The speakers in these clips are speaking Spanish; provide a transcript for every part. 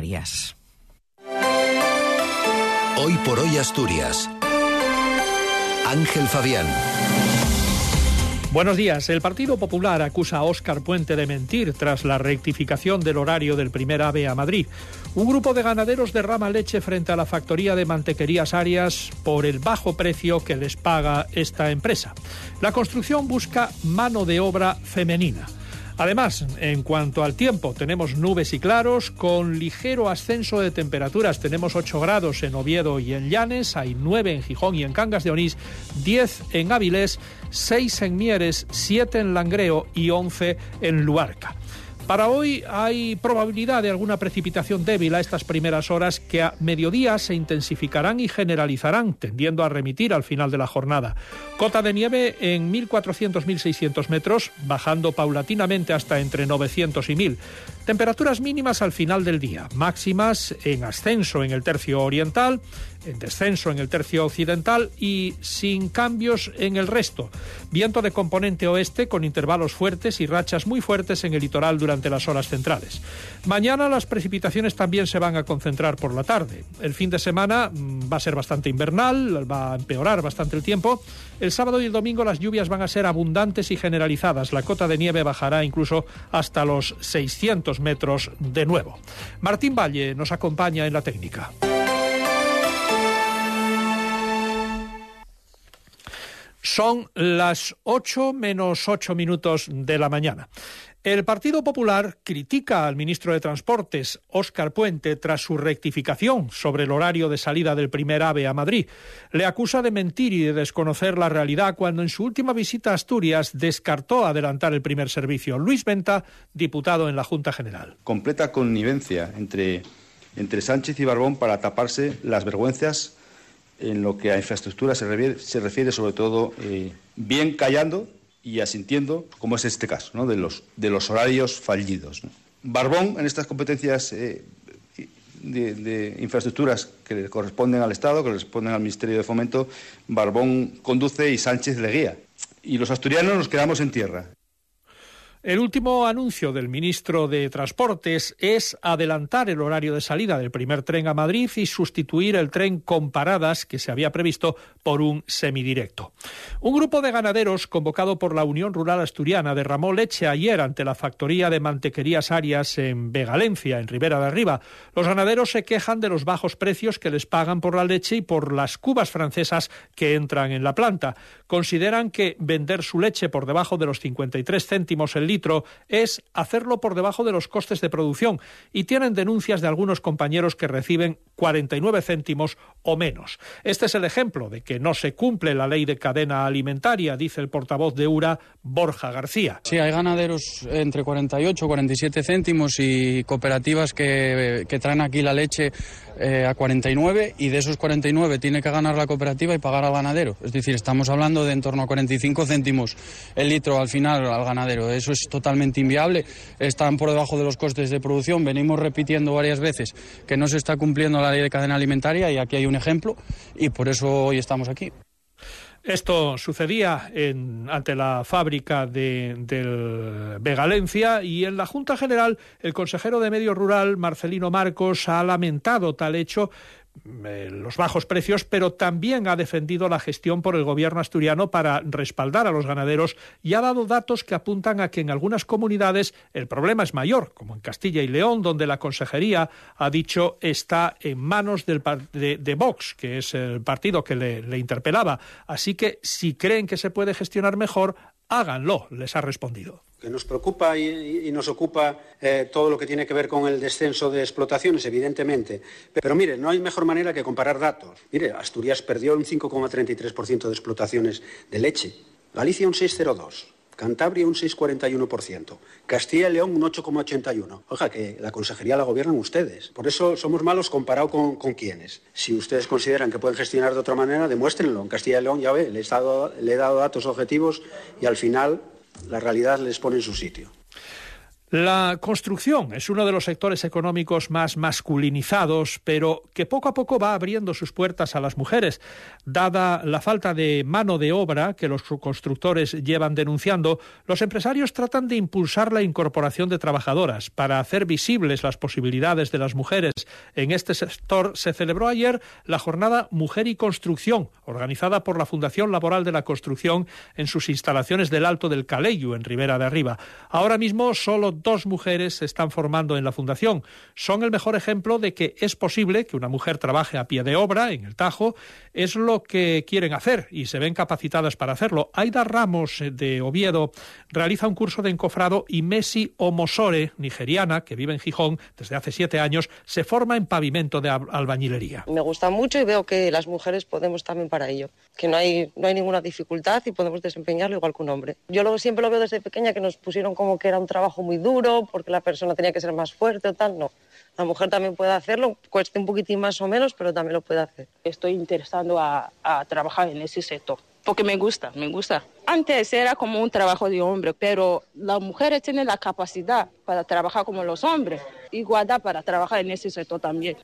Arias. Hoy por hoy Asturias. Ángel Fabián. Buenos días. El Partido Popular acusa a Óscar Puente de mentir tras la rectificación del horario del primer AVE a Madrid. Un grupo de ganaderos derrama leche frente a la factoría de mantequerías Arias por el bajo precio que les paga esta empresa. La construcción busca mano de obra femenina. Además, en cuanto al tiempo, tenemos nubes y claros con ligero ascenso de temperaturas. Tenemos 8 grados en Oviedo y en Llanes, hay 9 en Gijón y en Cangas de Onís, 10 en Áviles, 6 en Mieres, 7 en Langreo y 11 en Luarca. Para hoy hay probabilidad de alguna precipitación débil a estas primeras horas que a mediodía se intensificarán y generalizarán, tendiendo a remitir al final de la jornada. Cota de nieve en 1.400-1.600 metros, bajando paulatinamente hasta entre 900 y 1.000. Temperaturas mínimas al final del día, máximas en ascenso en el tercio oriental, en descenso en el tercio occidental y sin cambios en el resto. Viento de componente oeste con intervalos fuertes y rachas muy fuertes en el litoral durante las horas centrales. Mañana las precipitaciones también se van a concentrar por la tarde. El fin de semana mm, va a ser bastante invernal, va a empeorar bastante el tiempo. El sábado y el domingo las lluvias van a ser abundantes y generalizadas. La cota de nieve bajará incluso hasta los 600 metros de nuevo. Martín Valle nos acompaña en la técnica. Son las 8 menos 8 minutos de la mañana. El Partido Popular critica al ministro de Transportes, Óscar Puente, tras su rectificación sobre el horario de salida del primer AVE a Madrid. Le acusa de mentir y de desconocer la realidad cuando en su última visita a Asturias descartó adelantar el primer servicio. Luis Venta, diputado en la Junta General. Completa connivencia entre, entre Sánchez y Barbón para taparse las vergüenzas en lo que a infraestructura se refiere, sobre todo eh, bien callando y asintiendo, como es este caso, ¿no? de, los, de los horarios fallidos. Barbón, en estas competencias eh, de, infraestructuras que le corresponden al Estado, que le corresponden al Ministerio de Fomento, Barbón conduce y Sánchez le guía. Y los asturianos nos quedamos en tierra. El último anuncio del ministro de Transportes es adelantar el horario de salida del primer tren a Madrid y sustituir el tren con paradas que se había previsto por un semidirecto. Un grupo de ganaderos convocado por la Unión Rural Asturiana derramó leche ayer ante la factoría de mantequerías Arias en Vegalencia, en Ribera de Arriba. Los ganaderos se quejan de los bajos precios que les pagan por la leche y por las cubas francesas que entran en la planta. Consideran que vender su leche por debajo de los 53 céntimos el es hacerlo por debajo de los costes de producción y tienen denuncias de algunos compañeros que reciben 49 céntimos o menos. Este es el ejemplo de que no se cumple la ley de cadena alimentaria, dice el portavoz de URA, Borja García. Sí, hay ganaderos entre 48 y 47 céntimos y cooperativas que traen aquí la leche eh, a 49 y de esos 49 tiene que ganar la cooperativa y pagar al ganadero. Es decir, estamos hablando de en torno a 45 céntimos el litro al final al ganadero. Eso es totalmente inviable. Están por debajo de los costes de producción. Venimos repitiendo varias veces que no se está cumpliendo la ley de cadena alimentaria y aquí hay un ejemplo y por eso hoy estamos aquí. Esto sucedía en, ante la fábrica de, del Vegalencia y en la Junta General el consejero de Medio Rural, Marcelino Marcos, ha lamentado tal hecho los bajos precios, pero también ha defendido la gestión por el gobierno asturiano para respaldar a los ganaderos y ha dado datos que apuntan a que en algunas comunidades el problema es mayor, como en Castilla y León, donde la consejería ha dicho está en manos del, de, Vox, que es el partido que le interpelaba. Así que si creen que se puede gestionar mejor, háganlo, les ha respondido que nos preocupa y, nos ocupa eh, todo lo que tiene que ver con el descenso de explotaciones, evidentemente. Pero mire, no hay mejor manera que comparar datos. Mire, Asturias perdió un 5,33% de explotaciones de leche, Galicia un 6,02%. Cantabria un 6,41%, Castilla y León un 8,81%. Oiga, que la consejería la gobiernan ustedes. Por eso somos malos comparado con, quiénes. Si ustedes consideran que pueden gestionar de otra manera, demuéstrenlo. En Castilla y León, ya ve, le he dado datos objetivos y al final la realidad les pone en su sitio. La construcción es uno de los sectores económicos más masculinizados, pero que poco a poco va abriendo sus puertas a las mujeres. Dada la falta de mano de obra que los constructores llevan denunciando, los empresarios tratan de impulsar la incorporación de trabajadoras. Para hacer visibles las posibilidades de las mujeres en este sector, se celebró ayer la jornada Mujer y Construcción, organizada por la Fundación Laboral de la Construcción en sus instalaciones del Alto del Caleyu, en Ribera de Arriba. Ahora mismo solo dos mujeres se están formando en la Fundación. Son el mejor ejemplo de que es posible que una mujer trabaje a pie de obra en el Tajo. Es lo que quieren hacer y se ven capacitadas para hacerlo. Aida Ramos eh, de Oviedo realiza un curso de encofrado y Messi Omosore, nigeriana, que vive en Gijón desde hace siete años, se forma en pavimento de albañilería. Me gusta mucho y veo que las mujeres podemos también para ello, que no hay, no hay ninguna dificultad y podemos desempeñarlo igual que un hombre. Yo lo, siempre lo veo desde pequeña que nos pusieron como que era un trabajo muy duro duro, porque la persona tenía que ser más fuerte o tal, no. La mujer también puede hacerlo, cueste un poquitín más o menos, pero también lo puede hacer. Estoy interesando a, a trabajar en ese sector porque me gusta, me gusta. Antes era como un trabajo de hombre, pero las mujeres tienen la capacidad para trabajar como los hombres, igualdad para trabajar en ese sector también.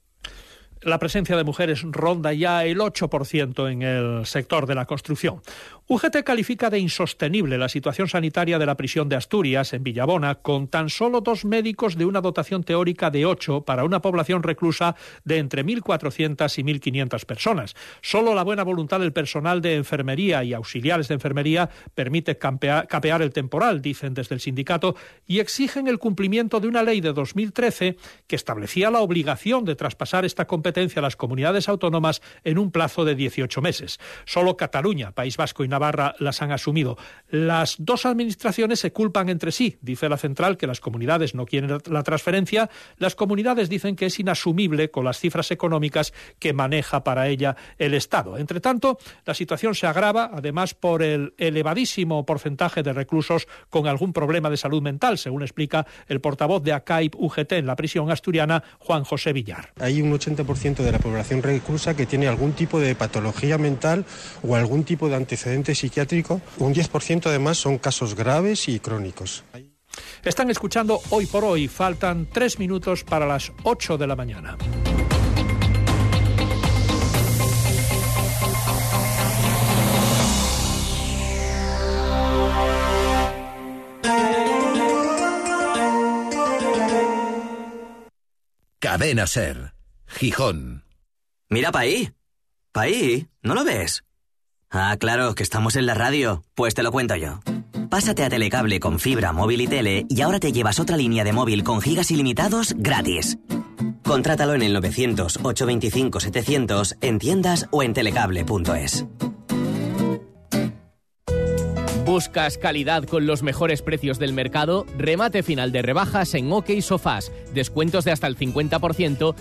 La presencia de mujeres ronda ya el 8% en el sector de la construcción. UGT califica de insostenible la situación sanitaria de la prisión de Asturias, en Villabona, con tan solo dos médicos de una dotación teórica de ocho para una población reclusa de entre 1.400 y 1.500 personas. Solo la buena voluntad del personal de enfermería y auxiliares de enfermería permite capear el temporal, dicen desde el sindicato, y exigen el cumplimiento de una ley de 2013 que establecía la obligación de traspasar esta competencia a las comunidades autónomas en un plazo de 18 meses. Solo Cataluña, País Vasco y Navarra las han asumido. Las dos administraciones se culpan entre sí. Dice la central que las comunidades no quieren la transferencia. Las comunidades dicen que es inasumible con las cifras económicas que maneja para ella el Estado. Entre tanto, la situación se agrava, además, por el elevadísimo porcentaje de reclusos con algún problema de salud mental, según explica el portavoz de ACAIP UGT en la prisión asturiana, Juan José Villar. Hay un 80% de la población reclusa que tiene algún tipo de patología mental o algún tipo de antecedente psiquiátrico, un 10% además son casos graves y crónicos. Están escuchando hoy por hoy, faltan tres minutos para las 8 de la mañana. Cadena Ser, Gijón. Mira pa' ahí. Pa' ahí, ¿no lo ves? Ah, claro, que estamos en la radio. Pues te lo cuento yo. Pásate a Telecable con fibra, móvil y tele y ahora te llevas otra línea de móvil con gigas ilimitados gratis. Contrátalo en el 900-825-700 en tiendas o en telecable.es. ¿Buscas calidad con los mejores precios del mercado? Remate final de rebajas en OK Sofás. Descuentos de hasta el 50%